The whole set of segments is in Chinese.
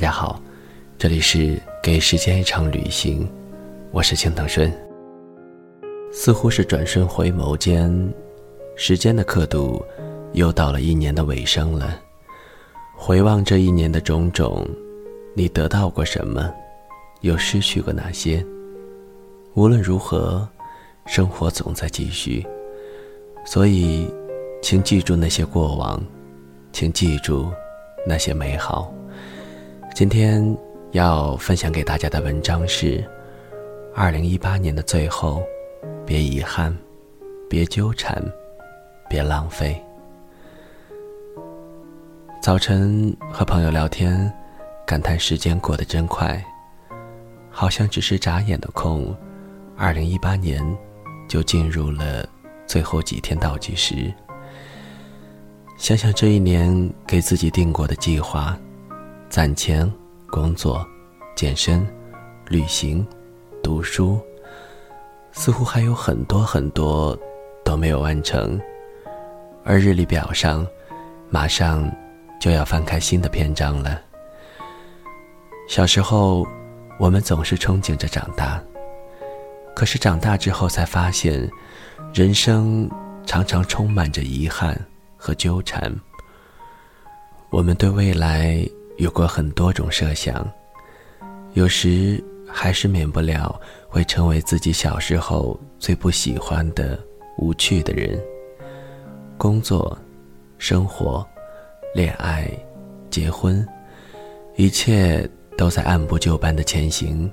大家好这里是给时间一场旅行，我是青藤顺。似乎是转瞬回眸间，时间的刻度又到了一年的尾声了。回望这一年的种种，你得到过什么，又失去过哪些？无论如何，生活总在继续，所以，请记住那些过往，请记住那些美好。今天。要分享给大家的文章是：二零一八年的最后，别遗憾，别纠缠，别浪费。早晨和朋友聊天，感叹时间过得真快，好像只是眨眼的空，二零一八年就进入了最后几天倒计时。想想这一年给自己定过的计划，攒钱。工作、健身、旅行、读书，似乎还有很多很多都没有完成，而日历表上，马上就要翻开新的篇章了。小时候，我们总是憧憬着长大，可是长大之后才发现，人生常常充满着遗憾和纠缠。我们对未来。有过很多种设想，有时还是免不了会成为自己小时候最不喜欢的无趣的人。工作、生活、恋爱、结婚，一切都在按部就班的前行。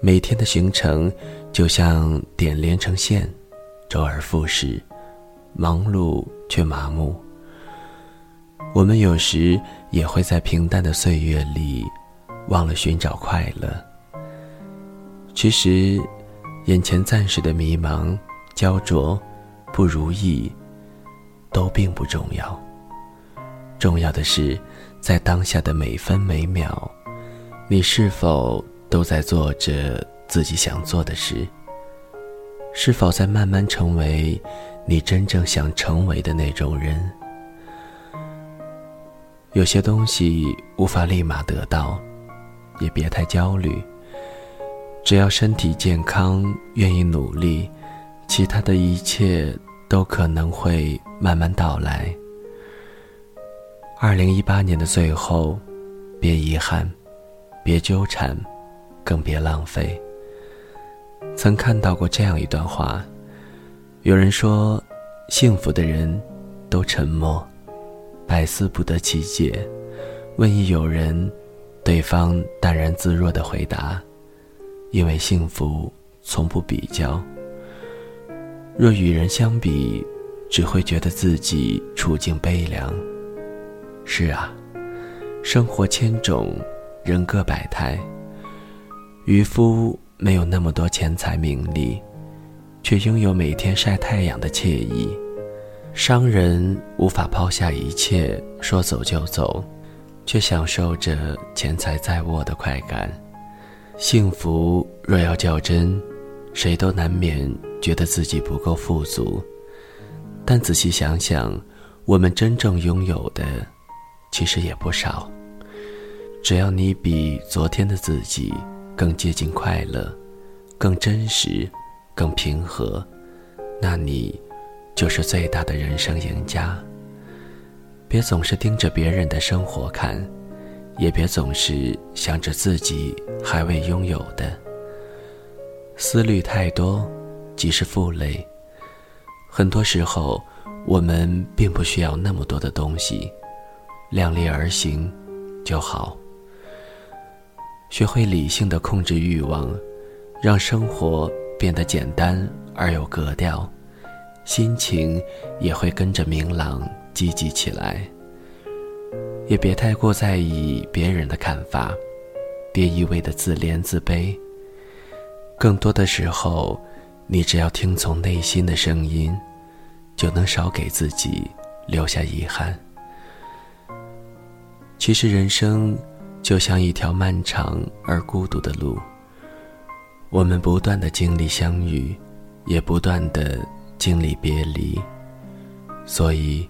每天的行程就像点连成线，周而复始，忙碌却麻木。我们有时也会在平淡的岁月里，忘了寻找快乐。其实，眼前暂时的迷茫、焦灼、不如意，都并不重要。重要的是，在当下的每分每秒，你是否都在做着自己想做的事？是否在慢慢成为你真正想成为的那种人？有些东西无法立马得到，也别太焦虑。只要身体健康，愿意努力，其他的一切都可能会慢慢到来。二零一八年的最后，别遗憾，别纠缠，更别浪费。曾看到过这样一段话：有人说，幸福的人都沉默。百思不得其解。问一友人，对方淡然自若的回答：“因为幸福从不比较。若与人相比，只会觉得自己处境悲凉。”是啊，生活千种，人各百态。渔夫没有那么多钱财名利，却拥有每天晒太阳的惬意。商人无法抛下一切，说走就走，却享受着钱财在握的快感。幸福若要较真，谁都难免觉得自己不够富足。但仔细想想，我们真正拥有的，其实也不少。只要你比昨天的自己更接近快乐，更真实，更平和，那你。就是最大的人生赢家。别总是盯着别人的生活看，也别总是想着自己还未拥有的。思虑太多，即是负累。很多时候，我们并不需要那么多的东西，量力而行就好。学会理性的控制欲望，让生活变得简单而有格调。心情也会跟着明朗、积极起来。也别太过在意别人的看法，别一味的自怜自卑。更多的时候，你只要听从内心的声音，就能少给自己留下遗憾。其实，人生就像一条漫长而孤独的路，我们不断的经历相遇，也不断的。经历别离，所以，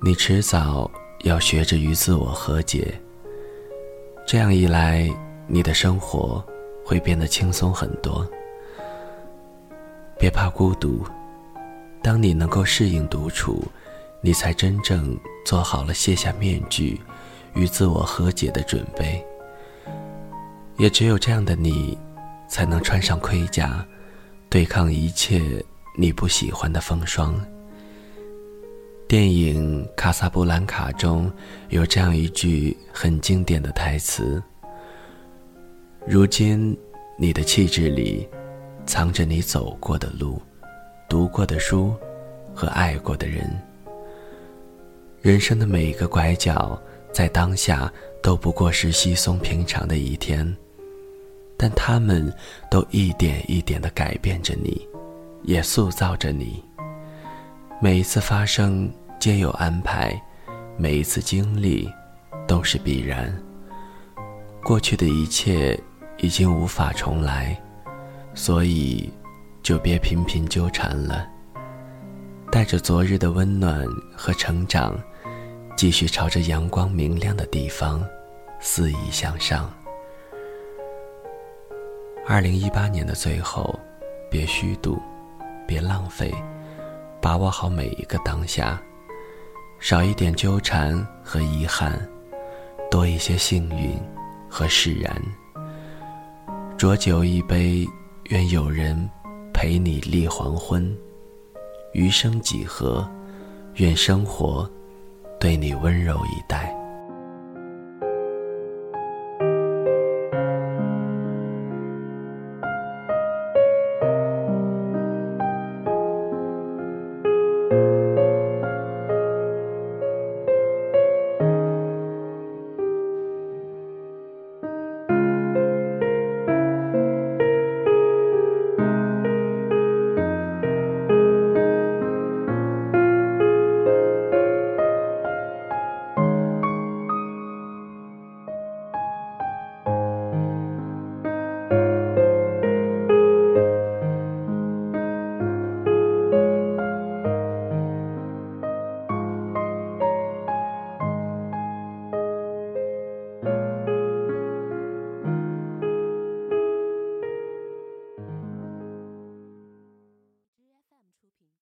你迟早要学着与自我和解。这样一来，你的生活会变得轻松很多。别怕孤独，当你能够适应独处，你才真正做好了卸下面具，与自我和解的准备。也只有这样的你，才能穿上盔甲，对抗一切你不喜欢的风霜。电影《卡萨布兰卡》中有这样一句很经典的台词：“如今，你的气质里，藏着你走过的路、读过的书和爱过的人。人生的每一个拐角，在当下都不过是稀松平常的一天，但他们都一点一点地改变着你，也塑造着你。”每一次发生皆有安排，每一次经历都是必然。过去的一切已经无法重来，所以就别频频纠缠了。带着昨日的温暖和成长，继续朝着阳光明亮的地方肆意向上。二零一八年的最后，别虚度，别浪费。把握好每一个当下，少一点纠缠和遗憾，多一些幸运和释然。浊酒一杯，愿有人陪你立黄昏。余生几何？愿生活对你温柔以待。